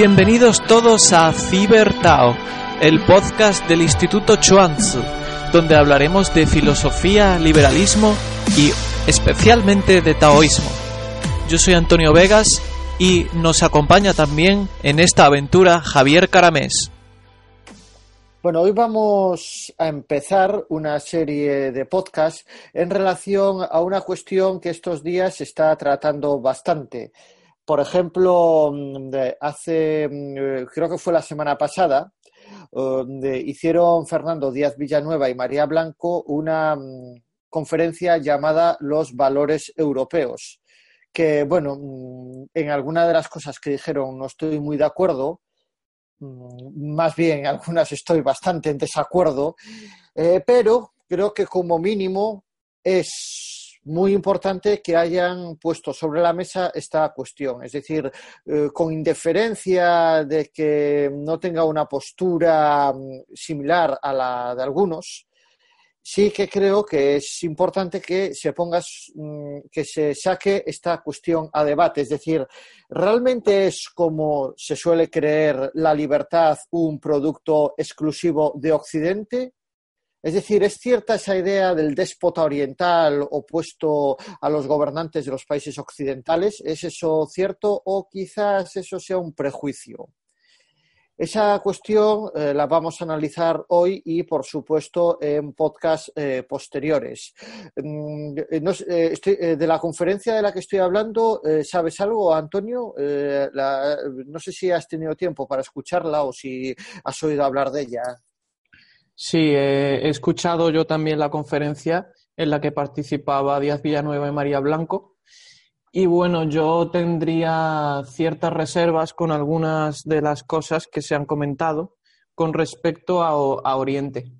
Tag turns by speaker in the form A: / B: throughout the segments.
A: Bienvenidos todos a Cibertao, el podcast del Instituto Chuanzi, donde hablaremos de filosofía, liberalismo y especialmente de taoísmo. Yo soy Antonio Vegas y nos acompaña también en esta aventura Javier Caramés.
B: Bueno, hoy vamos a empezar una serie de podcasts en relación a una cuestión que estos días se está tratando bastante por ejemplo, mm, hace, mm, creo que fue la semana pasada, eh, hicieron Fernando Díaz Villanueva y María Blanco una mm, conferencia llamada Los Valores Europeos, que, bueno, en alguna de las cosas que dijeron no estoy muy de acuerdo, más bien algunas estoy bastante en desacuerdo, eh, pero creo que como mínimo es muy importante que hayan puesto sobre la mesa esta cuestión. Es decir, eh, con indeferencia de que no tenga una postura mm, similar a la de algunos, sí que creo que es importante que se ponga, mm, que se saque esta cuestión a debate. Es decir, ¿realmente es como se suele creer la libertad un producto exclusivo de Occidente? Es decir, ¿es cierta esa idea del déspota oriental opuesto a los gobernantes de los países occidentales? ¿Es eso cierto o quizás eso sea un prejuicio? Esa cuestión eh, la vamos a analizar hoy y, por supuesto, en podcasts eh, posteriores. Mm, eh, de la conferencia de la que estoy hablando, ¿sabes algo, Antonio? no sé si has tenido tiempo para escucharla o si has oído hablar de ella.
A: Sí, he escuchado yo también la conferencia en la que participaba Díaz Villanueva y María Blanco. Y bueno, yo tendría ciertas reservas con algunas de las cosas que se han comentado con respecto a, Oriente.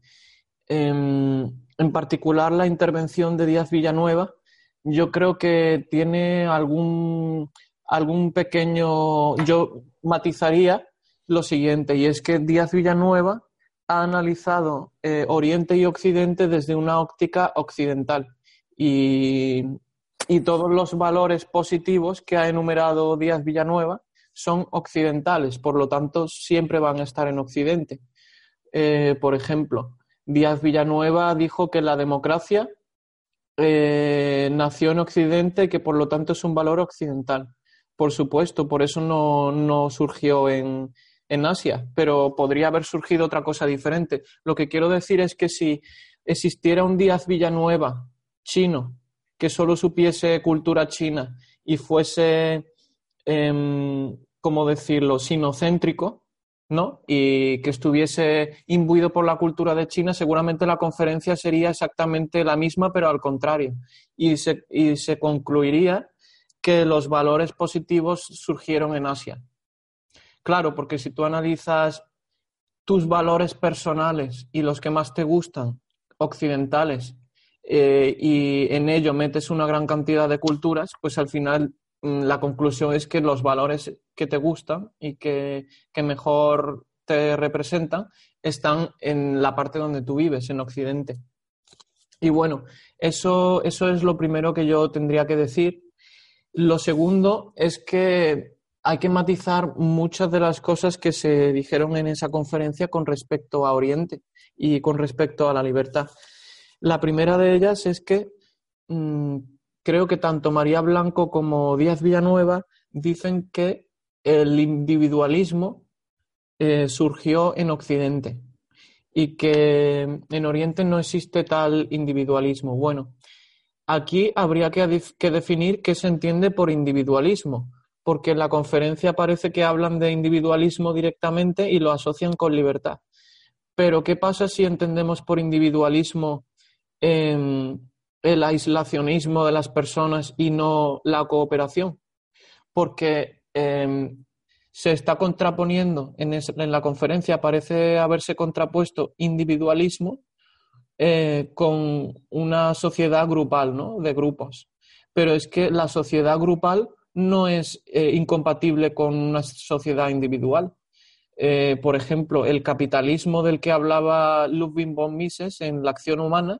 A: Em, en, particular, la intervención de Díaz Villanueva, yo creo que tiene algún, algún pequeño. Yo matizaría lo siguiente, y es que Díaz Villanueva ha analizado eh, Oriente y Occidente desde una óptica occidental y, todos los valores positivos que ha enumerado Díaz Villanueva son occidentales, por lo tanto siempre van a estar en Occidente. Eh, por ejemplo, Díaz Villanueva dijo que la democracia eh, nació en Occidente y que por lo tanto es un valor occidental. Por supuesto, por eso no surgió en, en Asia, pero podría haber surgido otra cosa diferente. Lo que quiero decir es que si existiera un Díaz Villanueva chino que solo supiese cultura china y fuese, eh, ¿cómo decirlo?, sinocéntrico, ¿no? Y que estuviese imbuido por la cultura de China, seguramente la conferencia sería exactamente la misma, pero al contrario. Y se, y se concluiría que los valores positivos surgieron en Asia. Claro, porque si tú analizas tus valores personales y los que más te gustan, occidentales, eh, y en ello metes una gran cantidad de culturas, pues al final mm, la conclusión es que los valores que te gustan y que, mejor te representan están en la parte donde tú vives, en Occidente. Y bueno, eso, eso es lo primero que yo tendría que decir. Lo segundo es que hay que matizar muchas de las cosas que se dijeron en esa conferencia con respecto a Oriente y con respecto a la libertad. La primera de ellas es que mm, creo que tanto María Blanco como Díaz Villanueva dicen que el individualismo eh, surgió en Occidente y que en Oriente no existe tal individualismo. Bueno, aquí habría que, que definir qué se entiende por individualismo, porque en la conferencia parece que hablan de individualismo directamente y lo asocian con libertad. Pero, ¿qué pasa si entendemos por individualismo el aislacionismo de las personas y no la cooperación? Porque em, se está contraponiendo, en, la conferencia parece haberse contrapuesto individualismo eh, con una sociedad grupal, ¿no? De grupos. Pero es que la sociedad grupal no es eh, incompatible con una sociedad individual. Eh, por ejemplo, el capitalismo del que hablaba Ludwig von Mises en la acción humana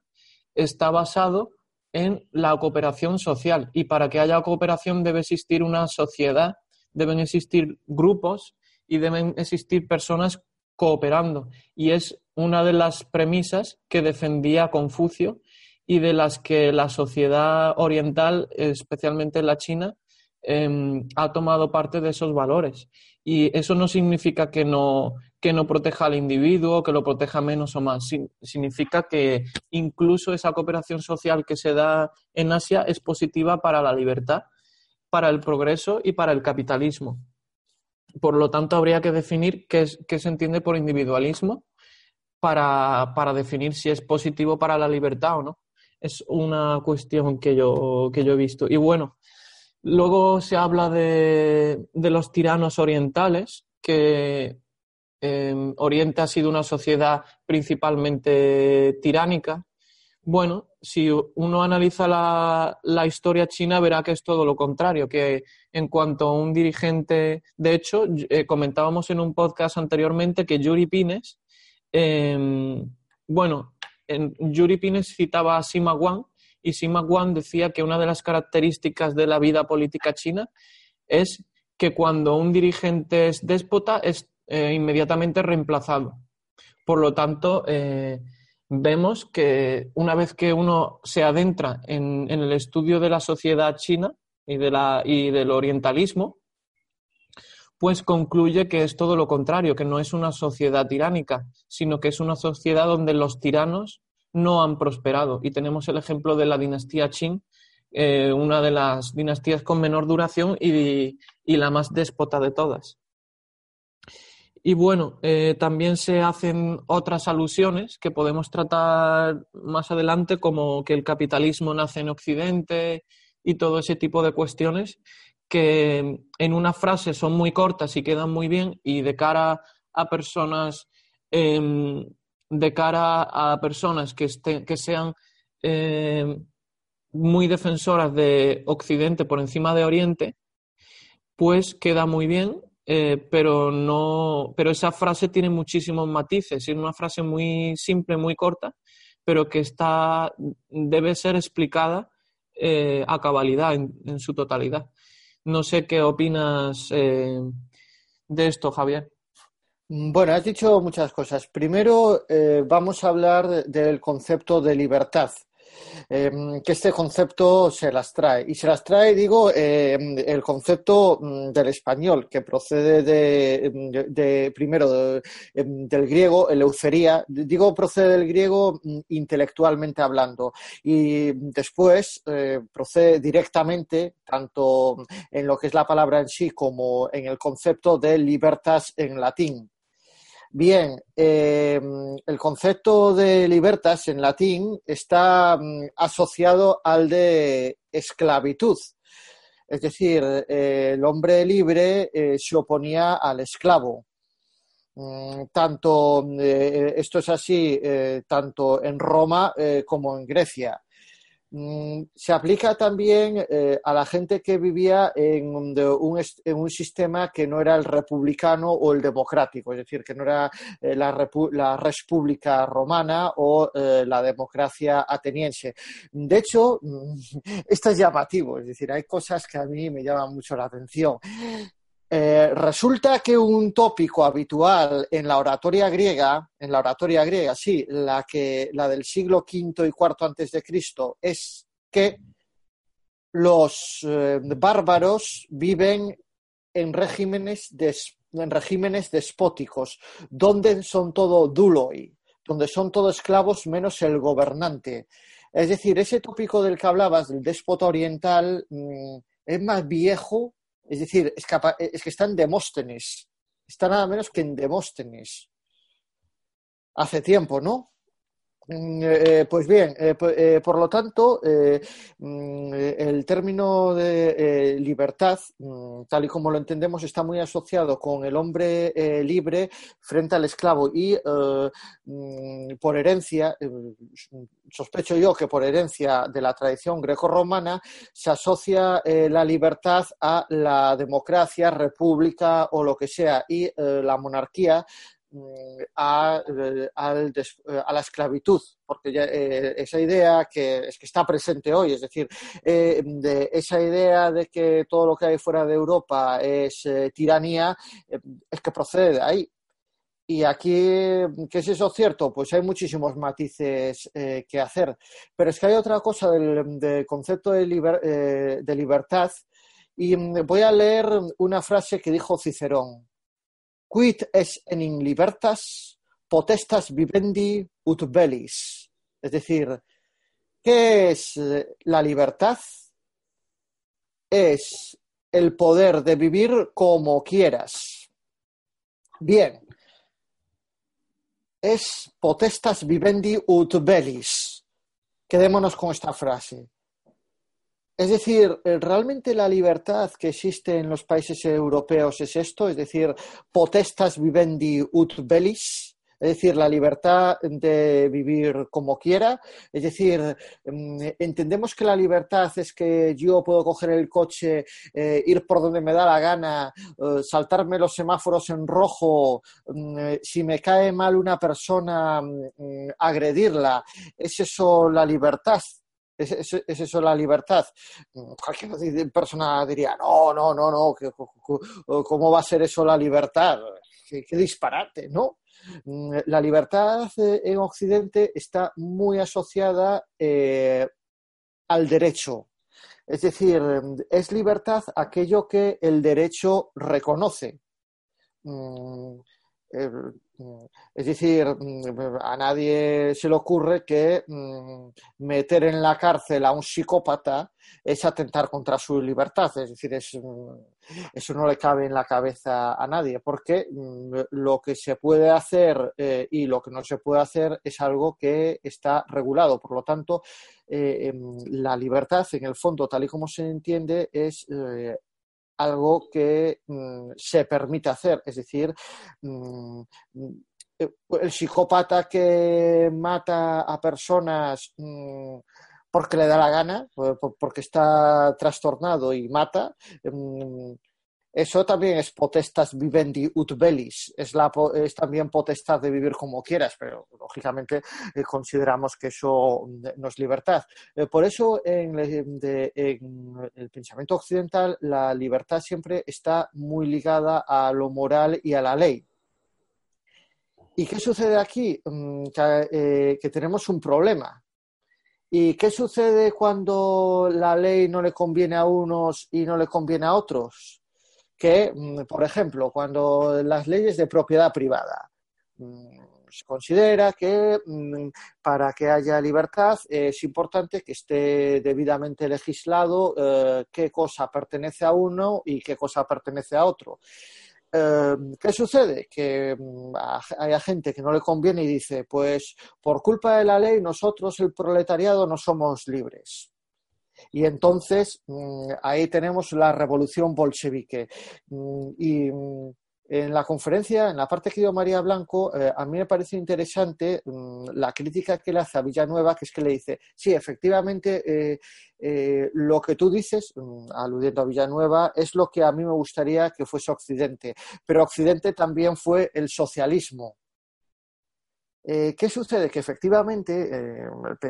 A: está basado en la cooperación social y para que haya cooperación debe existir una sociedad deben existir grupos y deben existir personas cooperando. Y es una de las premisas que defendía Confucio y de las que la sociedad oriental, especialmente la China, em, ha tomado parte de esos valores. Y eso no significa que no, que no proteja al individuo, que lo proteja menos o más. Significa que incluso esa cooperación social que se da en Asia es positiva para la libertad para el progreso y para el capitalismo. Por lo tanto, habría que definir qué, se entiende por individualismo para, definir si es positivo para la libertad o no. Es una cuestión que yo, que yo he visto. Y bueno, luego se habla de, los tiranos orientales, que eh, Oriente ha sido una sociedad principalmente tiránica, bueno, si uno analiza la, historia china, verá que es todo lo contrario, que en cuanto a un dirigente, de hecho, eh, comentábamos en un podcast anteriormente que Yuri Pines, em, bueno, en, Yuri Pines citaba a Sima Wang y Sima Wang decía que una de las características de la vida política china es que cuando un dirigente es déspota es eh, inmediatamente reemplazado. Por lo tanto, eh, vemos que una vez que uno se adentra en, el estudio de la sociedad china y del orientalismo, pues concluye que es todo lo contrario, que no es una sociedad tiránica, sino que es una sociedad donde los tiranos no han prosperado. Y tenemos el ejemplo de la dinastía Qing, eh, una de las dinastías con menor duración y la más déspota de todas. Y bueno, eh, también se hacen otras alusiones que podemos tratar más adelante, como que el capitalismo nace en Occidente y todo ese tipo de cuestiones que en una frase son muy cortas y quedan muy bien y de cara a personas em, de cara a personas que, que sean em, muy defensoras de Occidente por encima de Oriente, pues queda muy bien eh, pero no, pero esa frase tiene muchísimos matices, es una frase muy simple, muy corta, pero que está, debe ser explicada eh, a cabalidad en, su totalidad. No sé qué opinas eh, de esto, Javier.
B: Bueno, has dicho muchas cosas. Primero, vamos a hablar del concepto de libertad. Em, que este concepto se las trae. Y se las trae, digo, em, el concepto mm, del español, que procede de, primero em, del griego, eleucería, digo, procede del griego mm, intelectualmente hablando, y después eh, procede directamente, tanto en lo que es la palabra en sí como en el concepto de libertas en latín. Bien, em, el concepto de libertas en latín está mm, asociado al de esclavitud. Es decir, eh, el hombre libre eh, se oponía al esclavo. Mm, tanto, eh, esto es así tanto en Roma como en Grecia. Mm, se aplica también eh, a la gente que vivía en un, sistema que no era el republicano o el democrático, es decir, que no era eh, la, República Romana o eh, la democracia ateniense. De hecho, esto es llamativo, es decir, hay cosas que a mí me llaman mucho la atención. Eh, resulta que un tópico habitual en la oratoria griega, en la oratoria griega, sí, la, que, la del siglo V y IV antes de Cristo, es que los eh, bárbaros viven en regímenes, en regímenes despóticos, donde son todo duloi, donde son todos esclavos menos el gobernante. Es decir, ese tópico del que hablabas, del déspota oriental, mm, es más viejo, es decir, es, es que está en Demóstenes, está nada menos que en Demóstenes. Hace tiempo, ¿no? Mm, eh, pues bien, eh, eh, por lo tanto, mm, el término de libertad, mm, tal y como lo entendemos, está muy asociado con el hombre libre frente al esclavo y por herencia, sospecho yo que por herencia de la tradición greco-romana, se asocia la libertad a la democracia, república o lo que sea y la monarquía eh, a, eh, a, la esclavitud, porque eh, esa idea que es que está presente hoy, es decir, de esa idea de que todo lo que hay fuera de Europa es tiranía, es que procede de ahí. Y aquí, ¿qué es eso cierto? Pues hay muchísimos matices que hacer. Pero es que hay otra cosa del, concepto de, de libertad. Y mm, voy a leer una frase que dijo Cicerón quid es in libertas potestas vivendi ut bellis. Es decir, ¿qué es eh, la libertad? Es el poder de vivir como quieras. Bien, es potestas vivendi ut bellis. Quedémonos con esta frase. Es decir, eh, ¿realmente la libertad que existe en los países europeos es esto? Es decir, potestas vivendi ut bellis, es decir, la libertad de vivir como quiera. Es decir, mm, entendemos que la libertad es que yo puedo coger el coche, eh, ir por donde me da la gana, eh, saltarme los semáforos en rojo, mm, si me cae mal una persona, mm, agredirla. ¿Es eso la libertad? ¿Es, eso la libertad? Cualquier persona diría, no, no, no, no, ¿cómo va a ser eso la libertad? Qué, disparate, ¿no? Mm, la libertad eh, en Occidente está muy asociada eh, al derecho. Es decir, es libertad aquello que el derecho reconoce. Mm, Mm, es decir, mm, a nadie se le ocurre que mm, meter en la cárcel a un psicópata es atentar contra su libertad. Es decir, eso no le cabe en la cabeza a nadie, porque lo que se puede hacer eh, y lo que no se puede hacer es algo que está regulado. Por lo tanto, eh, em, la libertad, en el fondo, tal y como se entiende, es eh, algo que mm, se permite hacer. Es decir, mm, el psicópata que mata a personas mm, porque le da la gana, porque está trastornado y mata, eso también es potestas vivendi ut bellis, es, la, es también potestad de vivir como quieras, pero lógicamente eh, consideramos que eso no es libertad. Eh, por eso en, el pensamiento occidental la libertad siempre está muy ligada a lo moral y a la ley. ¿Y qué sucede aquí? Mm, eh, que tenemos un problema. ¿Y qué sucede cuando la ley no le conviene a unos y no le conviene a otros? Que, mm, por ejemplo, cuando las leyes de propiedad privada mm, se considera que mm, para que haya libertad es importante que esté debidamente legislado eh, qué cosa pertenece a uno y qué cosa pertenece a otro. Eh, ¿Qué sucede? Que hay gente que no le conviene y dice, pues por culpa de la ley nosotros, el proletariado, no somos libres. Y entonces mm, ahí tenemos la revolución bolchevique. Mm, y mm, en la conferencia, en la parte que dio María Blanco, eh, a mí me parece interesante la crítica que le hace a Villanueva, que es que le dice, sí, efectivamente, eh, eh, lo que tú dices, aludiendo a Villanueva, es lo que a mí me gustaría que fuese Occidente, pero Occidente también fue el socialismo. Eh, ¿Qué sucede? Que efectivamente eh,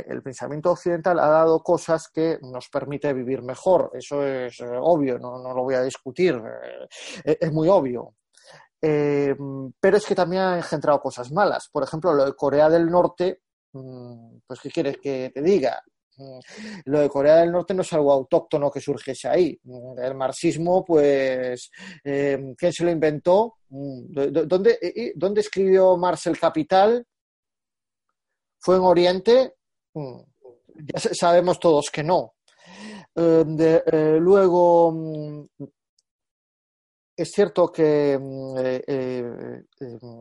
B: el, pensamiento occidental ha dado cosas que nos permite vivir mejor. Eso es eh, obvio, no, lo voy a discutir, es muy obvio. pero es que también ha engendrado cosas malas. Por ejemplo, lo de Corea del Norte, mm, pues ¿qué quieres que te diga? Mm, lo de Corea del Norte no es algo autóctono que surgiese ahí. Mm, el marxismo, pues, ¿quién se lo inventó? ¿Dónde, ¿Dónde escribió Marx el Capital? ¿Fue en Oriente? Mm, ya sabemos todos que no. Eh, luego, mm, es cierto que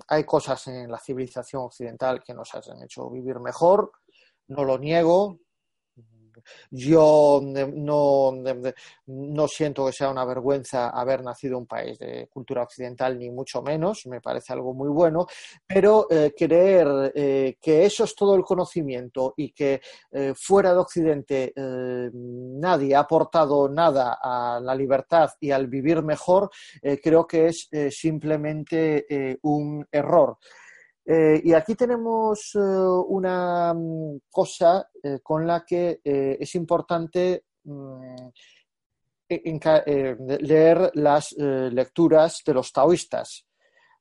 B: hay cosas en la civilización occidental que nos han hecho vivir mejor, no lo niego, yo no, no, siento que sea una vergüenza haber nacido en un país de cultura occidental, ni mucho menos, me parece algo muy bueno, pero eh, creer eh, que eso es todo el conocimiento y que eh, fuera de Occidente nadie ha aportado nada a la libertad y al vivir mejor, creo que es simplemente un error. Eh, y aquí tenemos eh, una mm, cosa eh, con la que es importante mm, leer las lecturas de los taoístas.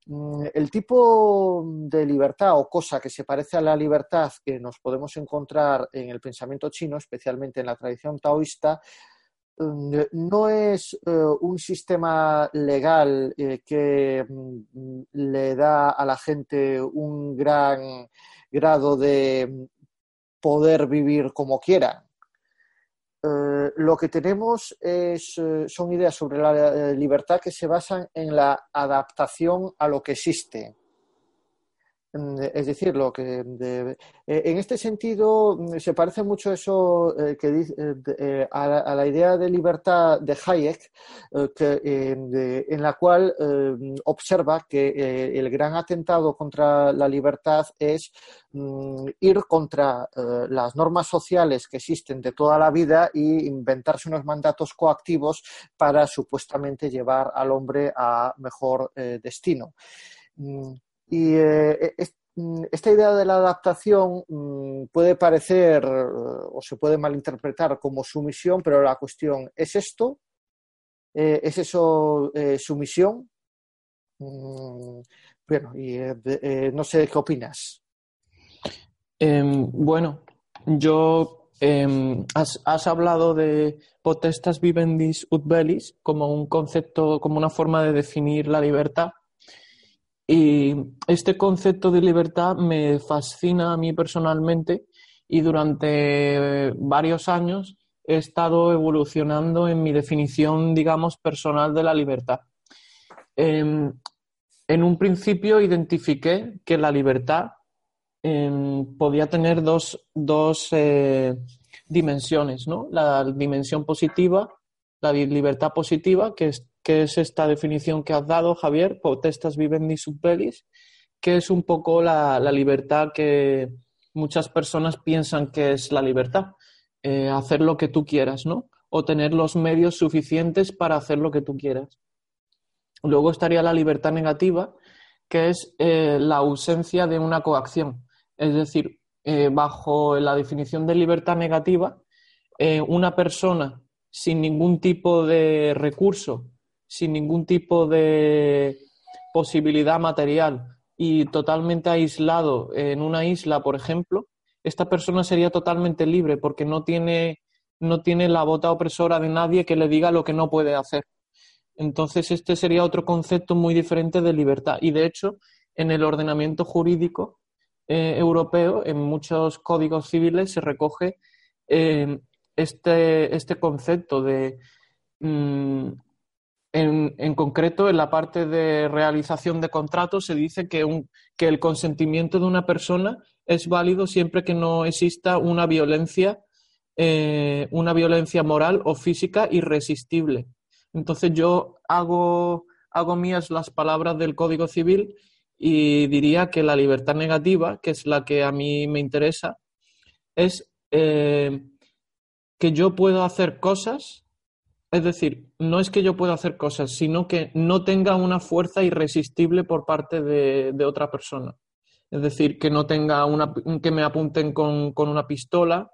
B: Mm, el tipo de libertad o cosa que se parece a la libertad que nos podemos encontrar en el pensamiento chino, especialmente en la tradición taoísta, no es eh, un sistema legal eh, que mm, le da a la gente un gran grado de poder vivir como quiera. Eh, lo que tenemos es, son ideas sobre la libertad que se basan en la adaptación a lo que existe. Mm, es decir, lo que eh, en este sentido mm, se parece mucho eso eh, que dice, eh, a, la, idea de libertad de Hayek, en la cual observa que el gran atentado contra la libertad es mm, ir contra las normas sociales que existen de toda la vida e inventarse unos mandatos coactivos para supuestamente llevar al hombre a mejor destino. Y eh, mm, esta idea de la adaptación mm, puede parecer eh, o se puede malinterpretar como sumisión, pero la cuestión, ¿es esto? Eh, ¿Es eso sumisión? Mm, bueno, y no sé qué opinas.
A: Em, bueno, yo em, has, has, hablado de potestas vivendis ut bellis como un concepto, como una forma de definir la libertad. Y este concepto de libertad me fascina a mí personalmente y durante varios años he estado evolucionando en mi definición, digamos, personal de la libertad. Em, en un principio identifiqué que la libertad em, podía tener dos, eh, dimensiones, ¿no? La dimensión positiva, la libertad positiva, que es que es esta definición que has dado, Javier, potestas vivendi sub pelis, que es un poco la, libertad que muchas personas piensan que es la libertad, eh, hacer lo que tú quieras, ¿no? O tener los medios suficientes para hacer lo que tú quieras. Luego estaría la libertad negativa, que es eh, la ausencia de una coacción. Es decir, eh, bajo la definición de libertad negativa, una persona sin ningún tipo de recurso sin ningún tipo de posibilidad material y totalmente aislado en una isla, por ejemplo, esta persona sería totalmente libre porque no tiene, no tiene la bota opresora de nadie que le diga lo que no puede hacer. Entonces, este sería otro concepto muy diferente de libertad. Y de hecho, en el ordenamiento jurídico eh, europeo, en muchos códigos civiles, se recoge eh, este, este, concepto de mm, en, concreto, en la parte de realización de contratos se dice que, un, que el consentimiento de una persona es válido siempre que no exista una violencia, eh, una violencia moral o física irresistible. Entonces yo hago, hago mías las palabras del Código Civil y diría que la libertad negativa, que es la que a mí me interesa, es eh, que yo puedo hacer cosas es decir, no es que yo pueda hacer cosas, sino que no tenga una fuerza irresistible por parte de, otra persona. Es decir, que no tenga una, que me apunten con, una pistola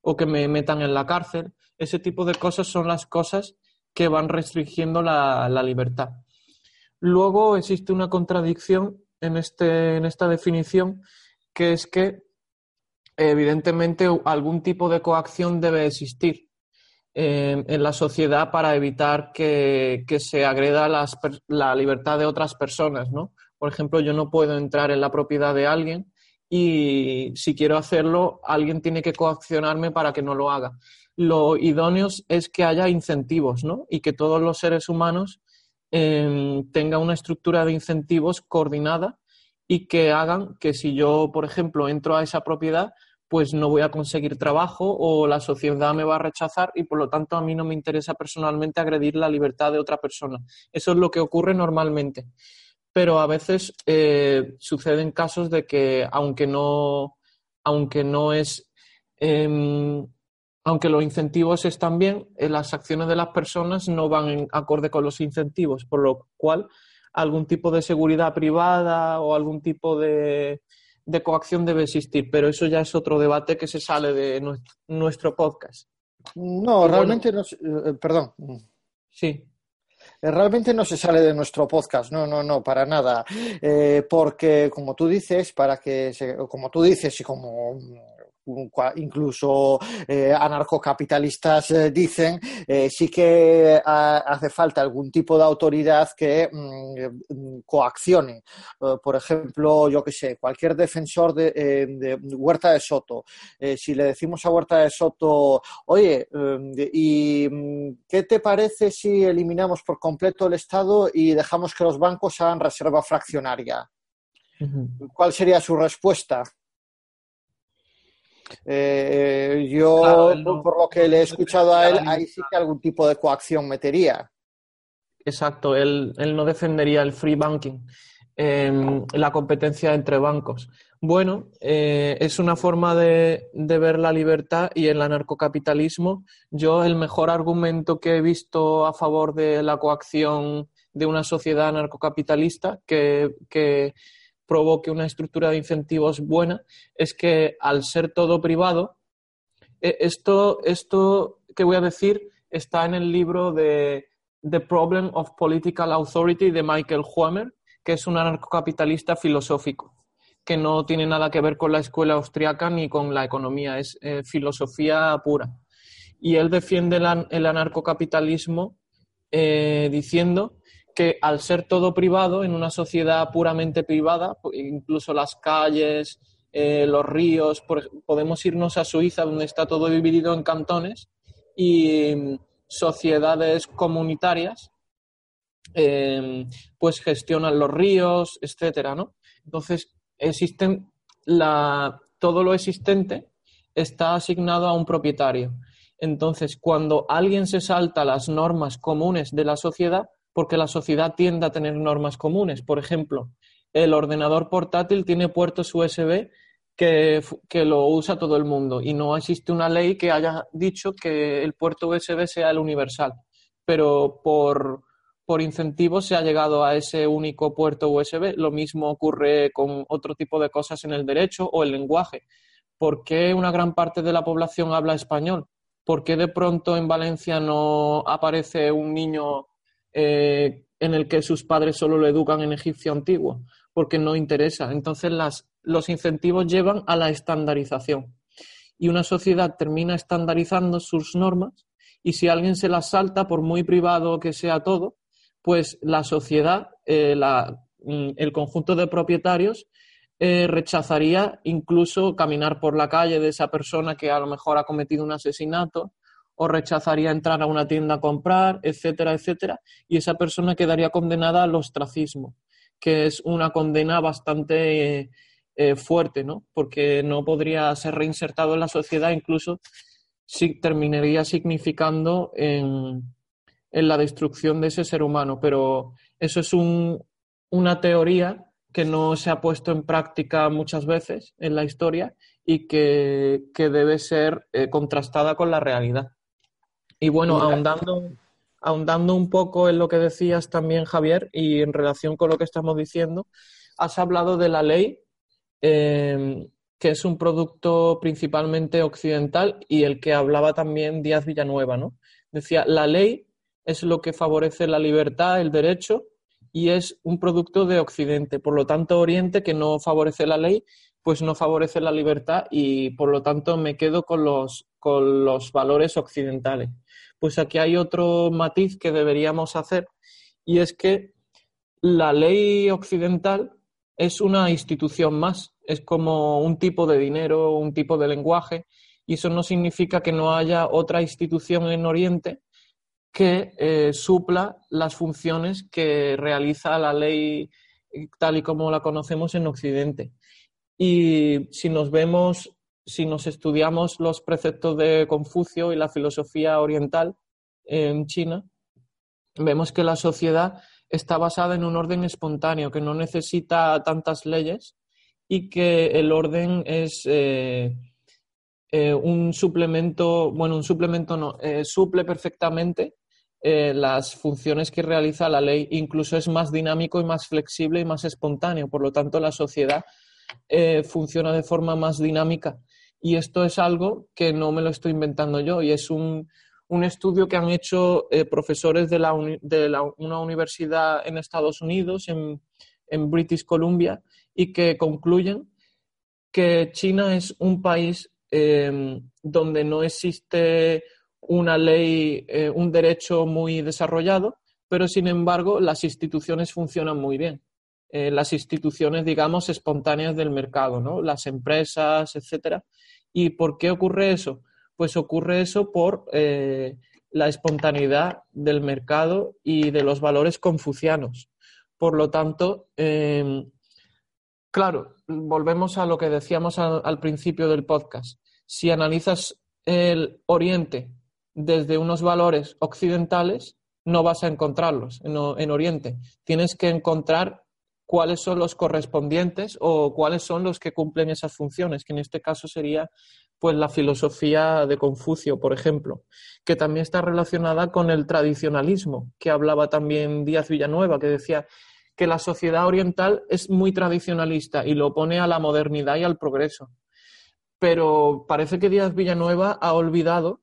A: o que me metan en la cárcel. Ese tipo de cosas son las cosas que van restringiendo la, libertad. Luego existe una contradicción en, este, en esta definición, que es que evidentemente algún tipo de coacción debe existir en la sociedad para evitar que, se agreda la libertad de otras personas, ¿no? Por ejemplo, yo no puedo entrar en la propiedad de alguien y si quiero hacerlo, alguien tiene que coaccionarme para que no lo haga. Lo idóneo es que haya incentivos, ¿no? Y que todos los seres humanos em, tengan una estructura de incentivos coordinada y que hagan que si yo, por ejemplo, entro a esa propiedad, pues no voy a conseguir trabajo o la sociedad me va a rechazar y por lo tanto a mí no me interesa personalmente agredir la libertad de otra persona. Eso es lo que ocurre normalmente. Pero a veces eh, suceden casos de que aunque no, aunque no es, em, aunque los incentivos están bien, eh, las acciones de las personas no van en acorde con los incentivos, por lo cual algún tipo de seguridad privada o algún tipo de, de coacción debe existir, pero eso ya es otro debate que se sale de nuestro, podcast.
B: No, realmente no. Eh, perdón.
A: Sí.
B: Eh, realmente no se sale de nuestro podcast, no, no, no, para nada. Eh, porque, como tú dices, para que, se, como tú dices y como incluso eh, anarcocapitalistas eh, dicen, eh, sí que hace falta algún tipo de autoridad que mm, coaccione. por ejemplo, yo que sé, cualquier defensor de, Huerta de Soto, si le decimos a Huerta de Soto, oye, ¿y mm, qué te parece si eliminamos por completo el Estado y dejamos que los bancos hagan reserva fraccionaria? ¿Cuál sería su respuesta? Eh, yo, por lo que le he escuchado a él, ahí sí que algún tipo de coacción metería.
A: Exacto, él, no defendería el free banking, em, la competencia entre bancos. Bueno, eh, es una forma de, de, ver la libertad y el anarcocapitalismo. Yo el mejor argumento que he visto a favor de la coacción de una sociedad anarcocapitalista que, que provoque una estructura de incentivos buena es que al ser todo privado, eh, esto, esto que voy a decir está en el libro de The Problem of Political Authority de Michael Huamer, que es un anarcocapitalista filosófico, que no tiene nada que ver con la escuela austriaca ni con la economía, es eh, filosofía pura. Y él defiende el, anarcocapitalismo eh, diciendo que al ser todo privado, en una sociedad puramente privada, incluso las calles, eh, los ríos, podemos irnos a Suiza, donde está todo dividido en cantones, y mm, sociedades comunitarias, em, pues gestionan los ríos, etcétera, ¿no? Entonces, existen la, todo lo existente está asignado a un propietario. Entonces, cuando alguien se salta las normas comunes de la sociedad, porque la sociedad tiende a tener normas comunes. Por ejemplo, el ordenador portátil tiene puertos USB que, lo usa todo el mundo y no existe una ley que haya dicho que el puerto USB sea el universal, pero por, por incentivo se ha llegado a ese único puerto USB. Lo mismo ocurre con otro tipo de cosas en el derecho o el lenguaje. ¿Por qué una gran parte de la población habla español? ¿Por qué de pronto en Valencia no aparece un niño eh, en el que sus padres solo lo educan en egipcio antiguo, porque no interesa. Entonces los incentivos llevan a la estandarización. Y una sociedad termina estandarizando sus normas y si alguien se las salta, por muy privado que sea todo, pues la sociedad, eh, mm, el conjunto de propietarios, eh, rechazaría incluso caminar por la calle de esa persona que a lo mejor ha cometido un asesinato o rechazaría entrar a una tienda a comprar, etcétera, etcétera, y esa persona quedaría condenada al ostracismo, que es una condena bastante eh, fuerte, ¿no? Porque no podría ser reinsertado en la sociedad, incluso si terminaría significando en, la destrucción de ese ser humano. Pero eso es una teoría que no se ha puesto en práctica muchas veces en la historia y que, debe ser eh, contrastada con la realidad. Y bueno, ahondando, ahondando un poco en lo que decías también, Javier, y en relación con lo que estamos diciendo, has hablado de la ley, em, que es un producto principalmente occidental, y el que hablaba también Díaz Villanueva, ¿no? Decía, la ley es lo que favorece la libertad, el derecho, y es un producto de Occidente. Por lo tanto, Oriente, que no favorece la ley, pues no favorece la libertad y por lo tanto me quedo con los, con los valores occidentales pues aquí hay otro matiz que deberíamos hacer y es que la ley occidental es una institución más es como un tipo de dinero, un tipo de lenguaje, y eso no significa que no haya otra institución en Oriente que eh, supla las funciones que realiza la ley tal y como la conocemos en Occidente. Y si nos vemos, si nos estudiamos los preceptos de Confucio y la filosofía oriental en China, vemos que la sociedad está basada en un orden espontáneo, que no necesita tantas leyes y que el orden es eh, eh, un suplemento, bueno, un suplemento no, eh, suple perfectamente las funciones que realiza la ley, incluso es más dinámico y más flexible y más espontáneo, por lo tanto la sociedad funciona de forma más dinámica. Y esto es algo que no me lo estoy inventando yo y es un, un estudio que han hecho profesores de, la, de una universidad en Estados Unidos, en, en British Columbia, y que concluyen que China es un país eh, donde no existe una ley, eh, un derecho muy desarrollado, pero sin embargo las instituciones funcionan muy bien. Eh, las instituciones, digamos, espontáneas del mercado, ¿no? Las empresas, etcétera. ¿Y por qué ocurre eso? Pues ocurre eso por la espontaneidad del mercado y de los valores confucianos. Por lo tanto, Claro, volvemos a lo que decíamos al, principio del podcast. Si analizas el Oriente desde unos valores occidentales, no vas a encontrarlos en, en, Oriente. Tienes que encontrar cuáles son los correspondientes o cuáles son los que cumplen esas funciones, que en este caso sería pues la filosofía de Confucio, por ejemplo, que también está relacionada con el tradicionalismo, que hablaba también Díaz Villanueva, que decía que la sociedad oriental es muy tradicionalista y lo opone a la modernidad y al progreso. Pero parece que Díaz Villanueva ha olvidado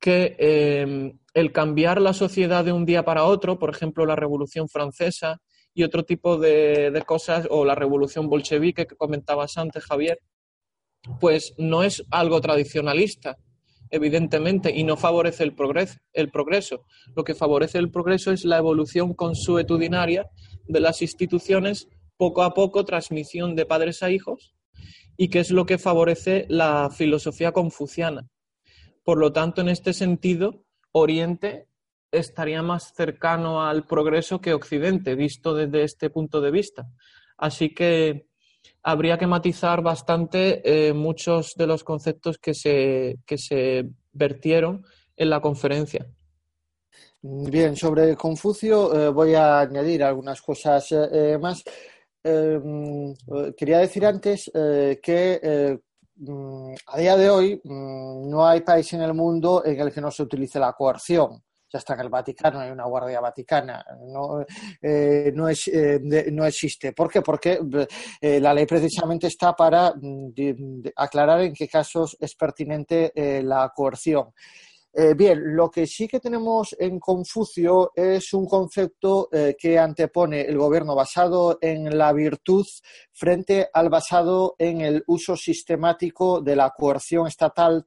A: que eh, el cambiar la sociedad de un día para otro, por ejemplo, la Revolución Francesa y otro tipo de, cosas, o la Revolución Bolchevique que comentabas antes, Javier, pues no es algo tradicionalista, evidentemente, y no favorece el progreso, el progreso. Lo que favorece el progreso es la evolución consuetudinaria de las instituciones, poco a poco, transmisión de padres a hijos, y que es lo que favorece la filosofía confuciana. Por lo tanto, en este sentido, Oriente estaría más cercano al progreso que Occidente, visto desde este punto de vista. Así que habría que matizar bastante eh, muchos de los conceptos que se, que se vertieron en la conferencia.
B: Bien, sobre Confucio eh, voy a añadir algunas cosas eh, más. Em, quería decir antes que mm, a día de hoy mm, no hay país en el mundo en el que no se utilice la coerción ya está en el Vaticano, hay una guardia vaticana, no, eh, no, es, eh, no existe. ¿Por qué? Porque eh, la ley precisamente está para mm, aclarar en qué casos es pertinente la coerción. bien, lo que sí que tenemos en Confucio es un concepto que antepone el gobierno basado en la virtud frente al basado en el uso sistemático de la coerción estatal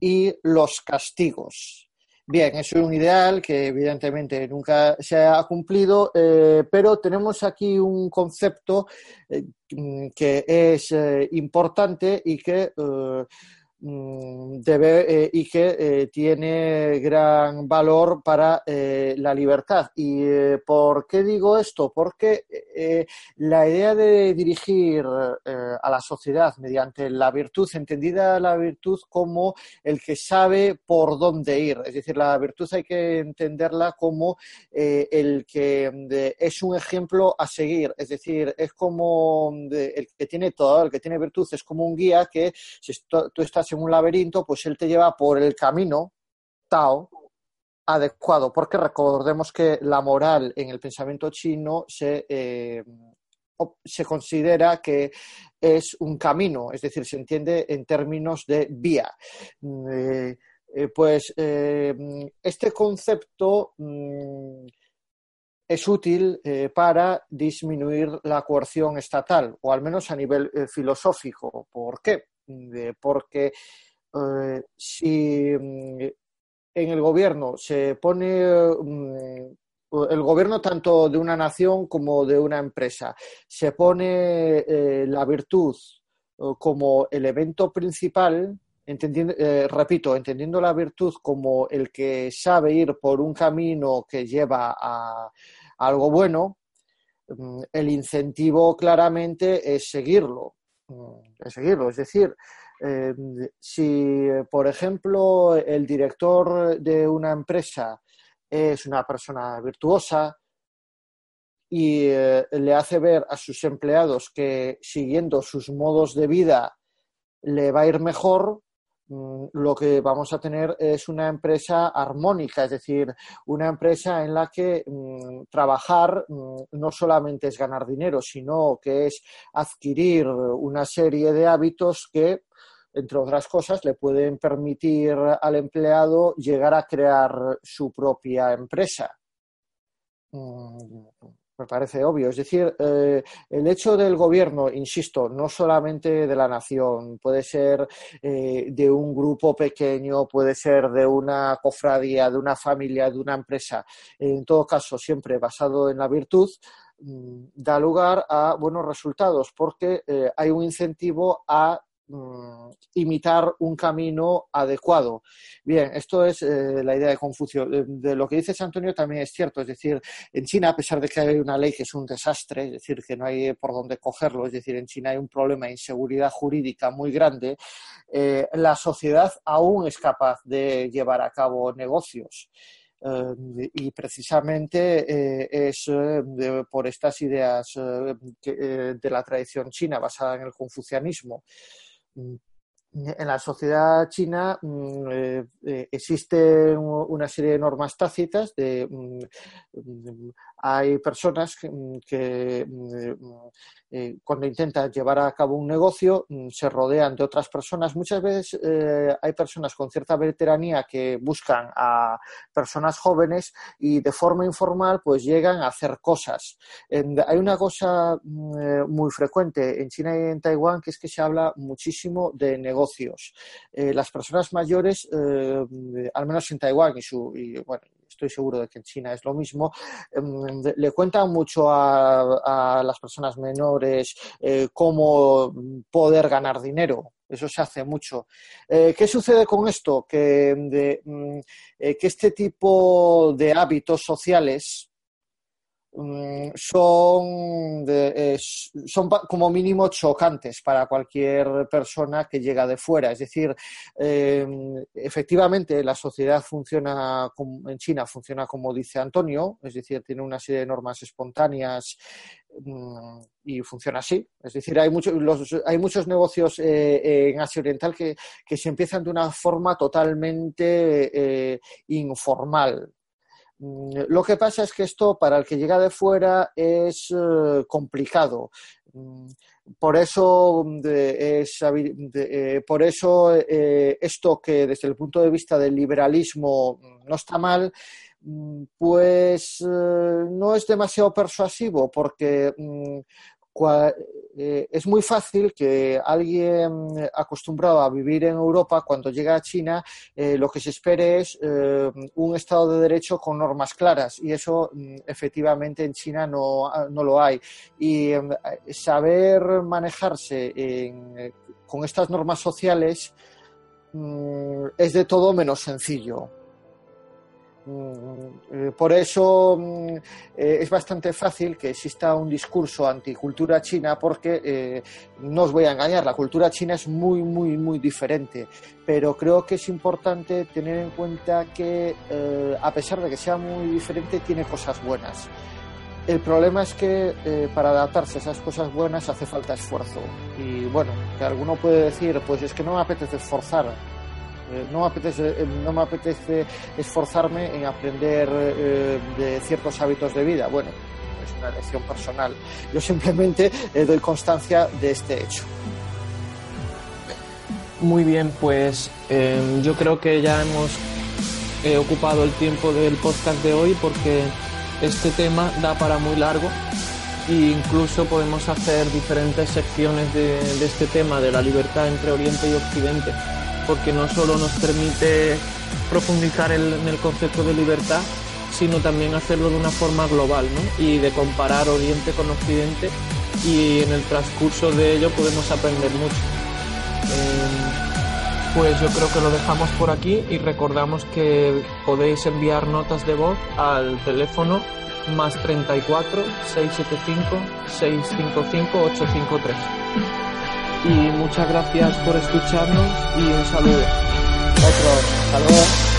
B: y los castigos. Bien, es un ideal que evidentemente nunca se ha cumplido, eh, pero tenemos aquí un concepto eh, que es eh, importante y que Mm, debe, eh, y que eh, tiene gran valor para eh, la libertad. ¿Y por qué digo esto? Porque la idea de dirigir a la sociedad mediante la virtud, entendida la virtud como el que sabe por dónde ir, es decir, la virtud hay que entenderla como el que es un ejemplo a seguir, es decir, es como el que tiene todo, el que tiene virtud es como un guía que si tú estás en un laberinto, pues él te lleva por el camino Tao adecuado, porque recordemos que la moral en el pensamiento chino se, eh, se considera que es un camino, es decir, se entiende en términos de vía. Eh, eh, pues este concepto mm, es útil para disminuir la coerción estatal, o al menos a nivel filosófico. ¿Por qué? Porque eh, si mm, en el gobierno se pone mm, el gobierno tanto de una nación como de una empresa se pone eh, la virtud como elemento principal, eh, repito, entendiendo la virtud como el que sabe ir por un camino que lleva a, algo bueno, mm, el incentivo claramente es seguirlo. Seguirlo. Es decir, eh, si, por ejemplo, el director de una empresa es una persona virtuosa y eh, le hace ver a sus empleados que siguiendo sus modos de vida le va a ir mejor, lo que vamos a tener es una empresa armónica, es decir, una empresa en la que mm, trabajar mm, no solamente es ganar dinero, sino que es adquirir una serie de hábitos que entre otras cosas, le pueden permitir al empleado llegar a crear su propia empresa. Mm, me parece obvio. Es decir, eh, el hecho del gobierno, insisto, no solamente de la nación, puede ser eh, de un grupo pequeño, puede ser de una cofradía, de una familia, de una empresa, en todo caso, siempre basado en la virtud, mm, da lugar a buenos resultados porque eh, hay un incentivo a Mm, imitar un camino adecuado. Bien, esto es eh, la idea de Confucio. De, lo que dices, Antonio, también es cierto. Es decir, en China, a pesar de que hay una ley que es un desastre, es decir, que no hay por dónde cogerlo, es decir, en China hay un problema de inseguridad jurídica muy grande, eh, la sociedad aún es capaz de llevar a cabo negocios. Eh, y precisamente es por estas ideas de la tradición china basada en el confucianismo en la sociedad china mm, eh, eh, existe una serie de normas tácitas de mm, hay personas que, eh, cuando intentan llevar a cabo un negocio se rodean de otras personas. Muchas veces hay personas con cierta veteranía que buscan a personas jóvenes y de forma informal pues llegan a hacer cosas. hay una cosa muy frecuente en China y en Taiwán que es que se habla muchísimo de negocios. Eh, las personas mayores, eh, al menos en Taiwán y, su, y bueno, estoy seguro de que en China es lo mismo, em, le cuentan mucho a, las personas menores eh, cómo poder ganar dinero. Eso se hace mucho. ¿Qué sucede con esto? Mm, que este tipo de hábitos sociales Mm, son, son como mínimo chocantes para cualquier persona que llega de fuera. Es decir, em, efectivamente la sociedad funciona en China funciona como dice Antonio, es decir, tiene una serie de normas espontáneas mm, y funciona así. Es decir, hay, muchos hay muchos negocios eh, en Asia Oriental que, que, se empiezan de una forma totalmente eh, informal. Mm, lo que pasa es que esto para el que llega de fuera es eh, complicado. Mm, por eso, eh, por eso eh, esto que desde el punto de vista del liberalismo no está mal, mm, pues no es demasiado persuasivo porque eh, es muy fácil que alguien acostumbrado a vivir en Europa, cuando llega a China, eh, lo que se espere es eh, un Estado de Derecho con normas claras y eso mm, efectivamente en China no, no lo hay. Y saber manejarse con estas normas sociales mm, es de todo menos sencillo. Mm, eh, por eso mm, eh, es bastante fácil que exista un discurso anticultura china porque eh, no os voy a engañar, la cultura china es muy, muy, muy diferente, pero creo que es importante tener en cuenta que a pesar de que sea muy diferente, tiene cosas buenas. El problema es que para adaptarse a esas cosas buenas hace falta esfuerzo. Y bueno, que alguno puede decir, pues es que no me apetece esforzar eh, no, me apetece, eh, no me apetece esforzarme en aprender eh, de ciertos hábitos de vida. Bueno, es una elección personal. Yo simplemente doy constancia de este hecho.
A: Muy bien, pues em, yo creo que ya hemos ocupado el tiempo del podcast de hoy porque este tema da para muy largo e incluso podemos hacer diferentes secciones de este tema de la libertad entre Oriente y Occidente porque no solo nos permite profundizar en el concepto de libertad, sino también hacerlo de una forma global ¿no? y de comparar Oriente con Occidente y en el transcurso de ello podemos aprender mucho. Eh, pues yo creo que lo dejamos por aquí y recordamos que podéis enviar notas de voz al teléfono más 34 675 655 853. Y muchas gracias por escucharnos y un saludo.
B: Otro. Luego.